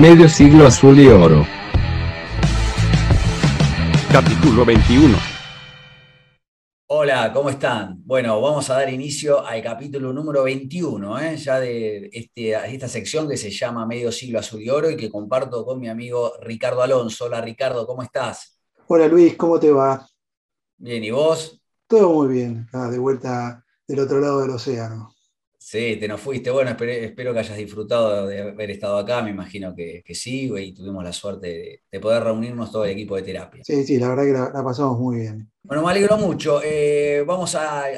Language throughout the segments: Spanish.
Medio siglo azul y oro. Capítulo 21. Hola, ¿cómo están? Bueno, vamos a dar inicio al capítulo número 21, ¿eh? ya de este, esta sección que se llama Medio siglo azul y oro y que comparto con mi amigo Ricardo Alonso. Hola Ricardo, ¿cómo estás? Hola Luis, ¿cómo te va? Bien, ¿y vos? Todo muy bien, ah, de vuelta del otro lado del océano. Sí, te nos fuiste. Bueno, espero, que hayas disfrutado de haber estado acá. Me imagino que, sí, y tuvimos la suerte de, poder reunirnos todo el equipo de terapia. Sí, sí, la verdad que la, pasamos muy bien. Bueno, me alegro mucho. Eh, vamos a,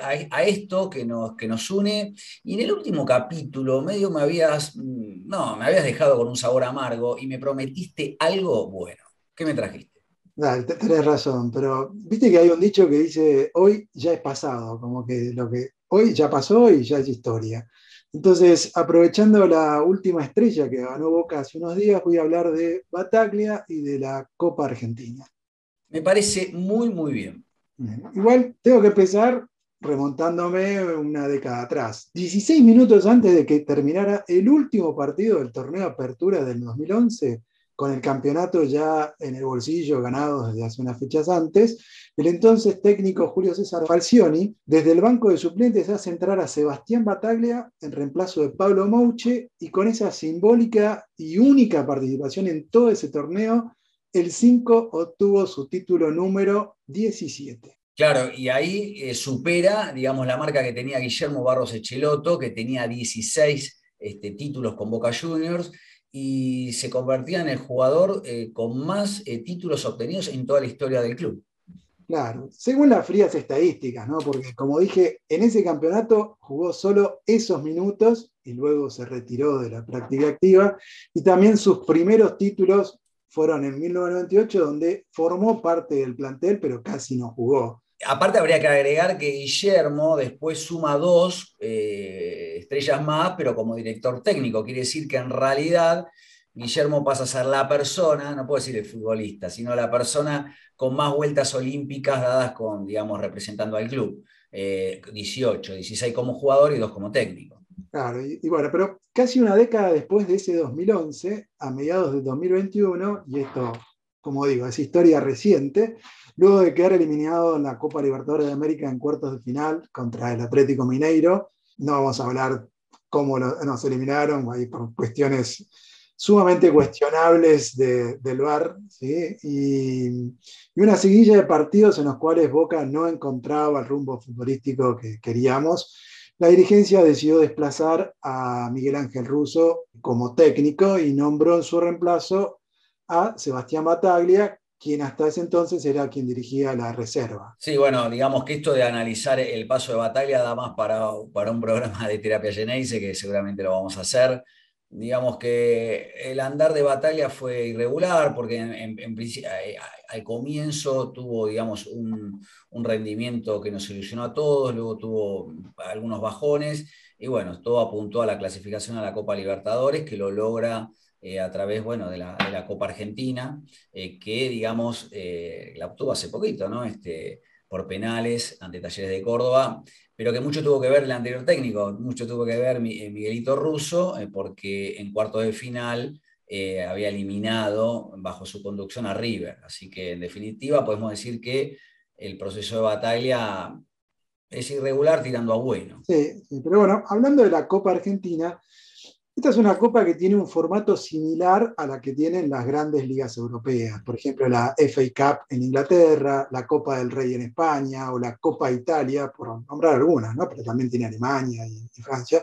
esto que nos, que nos une. Y en el último capítulo, medio me habías, mm, no, me habías dejado con un sabor amargo y me prometiste algo bueno. ¿Qué me trajiste? Tenés razón, pero viste que hay un dicho que dice, hoy ya es pasado, como que lo que hoy ya pasó y ya es historia. Entonces, aprovechando la última estrella que ganó Boca hace unos días, voy a hablar de Bataglia y de la Copa Argentina. Me parece muy, muy bien. Igual tengo que empezar remontándome una década atrás. 16 minutos antes de que terminara el último partido del torneo Apertura del 2011, con el campeonato ya en el bolsillo ganado desde hace unas fechas antes, el entonces técnico Julio César Falcioni, desde el banco de suplentes hace entrar a Sebastián Bataglia en reemplazo de Pablo Mouche y con esa simbólica y única participación en todo ese torneo, el 5 obtuvo su título número 17. Claro, y ahí eh, supera, digamos, la marca que tenía Guillermo Barros Echeloto, que tenía 16 este, títulos con Boca Juniors, y se convertía en el jugador eh, con más eh, títulos obtenidos en toda la historia del club. Claro, según las frías estadísticas, ¿no? Porque como dije, en ese campeonato jugó solo esos minutos y luego se retiró de la práctica activa. Y también sus primeros títulos fueron en 1998, donde formó parte del plantel, pero casi no jugó. Aparte habría que agregar que Guillermo después suma dos eh, estrellas más, pero como director técnico. Quiere decir que en realidad Guillermo pasa a ser la persona, no puedo decir el futbolista, sino la persona con más vueltas olímpicas dadas con, digamos, representando al club. 18, eh, 16 como jugador y dos como técnico. Claro, y, bueno, pero casi una década después de ese 2011, a mediados de 2021, y esto, como digo, es historia reciente, luego de quedar eliminado en la Copa Libertadores de América en cuartos de final contra el Atlético Mineiro, no vamos a hablar cómo nos eliminaron, ahí por cuestiones sumamente cuestionables del VAR, y, una seguilla de partidos en los cuales Boca no encontraba el rumbo futbolístico que queríamos, la dirigencia decidió desplazar a Miguel Ángel Russo como técnico y nombró en su reemplazo a Sebastián Bataglia, quien hasta ese entonces era quien dirigía la reserva. Sí, bueno, digamos que esto de analizar el paso de Bataglia da más para, para un programa de terapia geneise, que seguramente lo vamos a hacer digamos que el andar de batalla fue irregular porque en, eh, al comienzo tuvo digamos, un, rendimiento que nos ilusionó a todos, luego tuvo algunos bajones y bueno, todo apuntó a la clasificación a la Copa Libertadores que lo logra eh, a través bueno, de, la, Copa Argentina, eh, que digamos la obtuvo hace poquito, ¿no? Este, por penales ante Talleres de Córdoba pero que mucho tuvo que ver el anterior técnico, mucho tuvo que ver eh, Miguelito Russo, eh, porque en cuarto de final eh, había eliminado bajo su conducción a River. Así que en definitiva podemos decir que el proceso de batalla es irregular tirando a bueno. Sí, sí, pero bueno, hablando de la Copa Argentina, esta es una copa que tiene un formato similar a la que tienen las grandes ligas europeas, por ejemplo la FA Cup en Inglaterra, la Copa del Rey en España o la Copa Italia, por nombrar algunas, ¿no? pero también tiene Alemania y, Francia,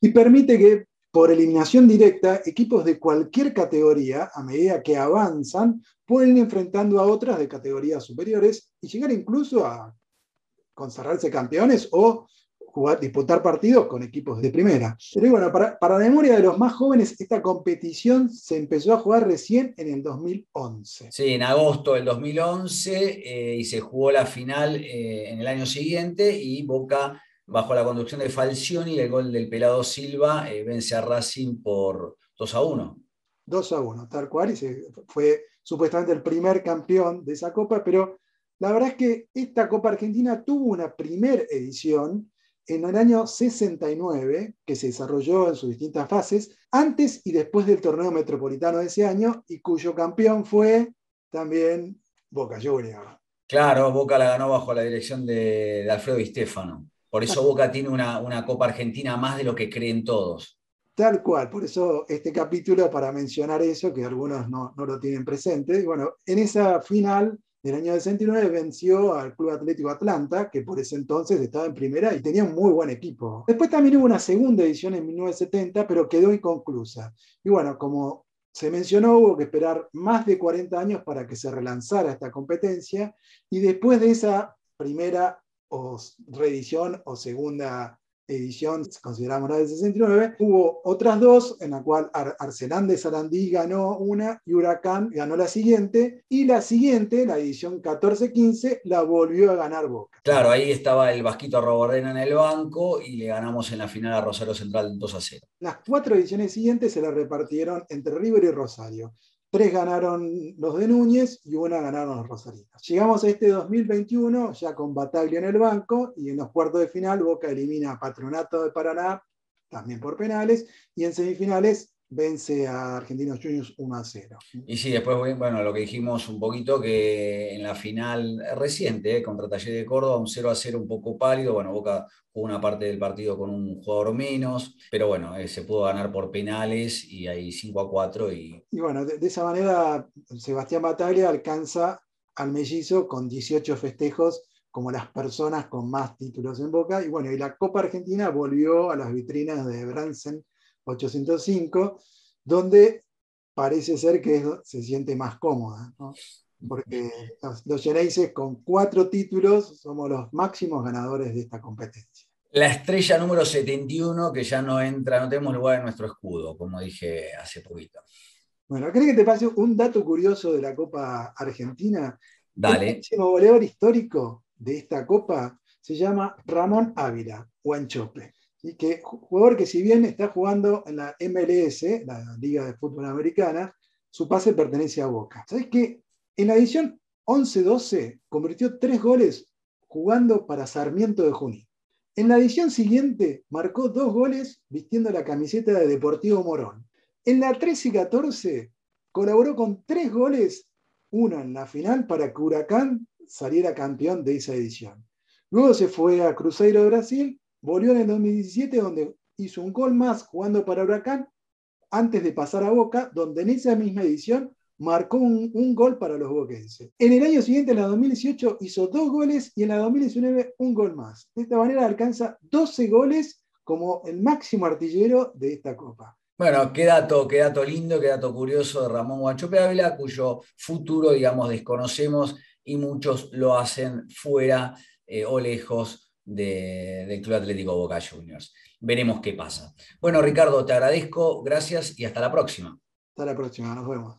y permite que por eliminación directa equipos de cualquier categoría, a medida que avanzan, pueden ir enfrentando a otras de categorías superiores y llegar incluso a consagrarse campeones o jugar, disputar partidos con equipos de primera. Pero bueno, para, para la memoria de los más jóvenes, esta competición se empezó a jugar recién en el 2011. Sí, en agosto del 2011 eh, y se jugó la final eh, en el año siguiente y Boca, bajo la conducción de Falcioni, el gol del pelado Silva, eh, vence a Racing por 2 a 1. 2 a 1, tal cual, y se, fue supuestamente el primer campeón de esa copa, pero la verdad es que esta Copa Argentina tuvo una primera edición en el año 69, que se desarrolló en sus distintas fases, antes y después del torneo metropolitano de ese año, y cuyo campeón fue también Boca Juniors. Claro, Boca la ganó bajo la dirección de, Alfredo Di Stefano. Por eso Boca tiene una, una Copa Argentina más de lo que creen todos. Tal cual, por eso este capítulo para mencionar eso, que algunos no, no lo tienen presente. Y bueno, en esa final del año 69 venció al Club Atlético Atlanta, que por ese entonces estaba en primera y tenía un muy buen equipo. Después también hubo una segunda edición en 1970, pero quedó inconclusa. Y bueno, como se mencionó, hubo que esperar más de 40 años para que se relanzara esta competencia y después de esa primera o reedición o segunda edición, consideramos la del 69, hubo otras dos, en la cual Arcelán de Sarandí ganó una y Huracán ganó la siguiente, y la siguiente, la edición 14-15, la volvió a ganar Boca. Claro, ahí estaba el Vasquito Robordena en el banco y le ganamos en la final a Rosario Central 2 a 0. Las cuatro ediciones siguientes se las repartieron entre River y Rosario. Tres ganaron los de Núñez y una ganaron los rosarinos. Llegamos a este 2021 ya con Bataglia en el banco y en los cuartos de final Boca elimina a Patronato de Paraná, también por penales, y en semifinales vence a Argentinos Juniors 1 a 0. Y sí, después, bueno, lo que dijimos un poquito, que en la final reciente eh, contra Taller de Córdoba, un 0 a 0 un poco pálido, bueno, Boca jugó una parte del partido con un jugador menos, pero bueno, eh, se pudo ganar por penales y hay 5 a 4. Y, y bueno, de, esa manera Sebastián Bataglia alcanza al mellizo con 18 festejos como las personas con más títulos en Boca. Y bueno, y la Copa Argentina volvió a las vitrinas de Bransen 805, donde parece ser que se siente más cómoda, porque los, los con cuatro títulos somos los máximos ganadores de esta competencia. La estrella número 71 que ya no entra, no tenemos lugar en nuestro escudo, como dije hace poquito. Bueno, ¿crees que te pase un dato curioso de la Copa Argentina? Dale. El máximo goleador histórico de esta Copa se llama Ramón Ávila, Huanchope y que jugador que si bien está jugando en la MLS, la Liga de Fútbol Americana, su pase pertenece a Boca. ¿Sabes qué? En la edición 11-12 convirtió tres goles jugando para Sarmiento de Junín. En la edición siguiente marcó dos goles vistiendo la camiseta de Deportivo Morón. En la 13-14 colaboró con tres goles, uno en la final para que Huracán saliera campeón de esa edición. Luego se fue a Cruzeiro de Brasil Volvió en el 2017 donde hizo un gol más jugando para Huracán antes de pasar a Boca, donde en esa misma edición marcó un, gol para los boquenses. En el año siguiente, en la 2018, hizo dos goles y en la 2019 un gol más. De esta manera alcanza 12 goles como el máximo artillero de esta Copa. Bueno, qué dato, qué dato lindo, qué dato curioso de Ramón Guanchope Ávila, cuyo futuro, digamos, desconocemos y muchos lo hacen fuera eh, o lejos del Club Atlético Boca Juniors. Veremos qué pasa. Bueno, Ricardo, te agradezco, gracias y hasta la próxima. Hasta la próxima, nos vemos.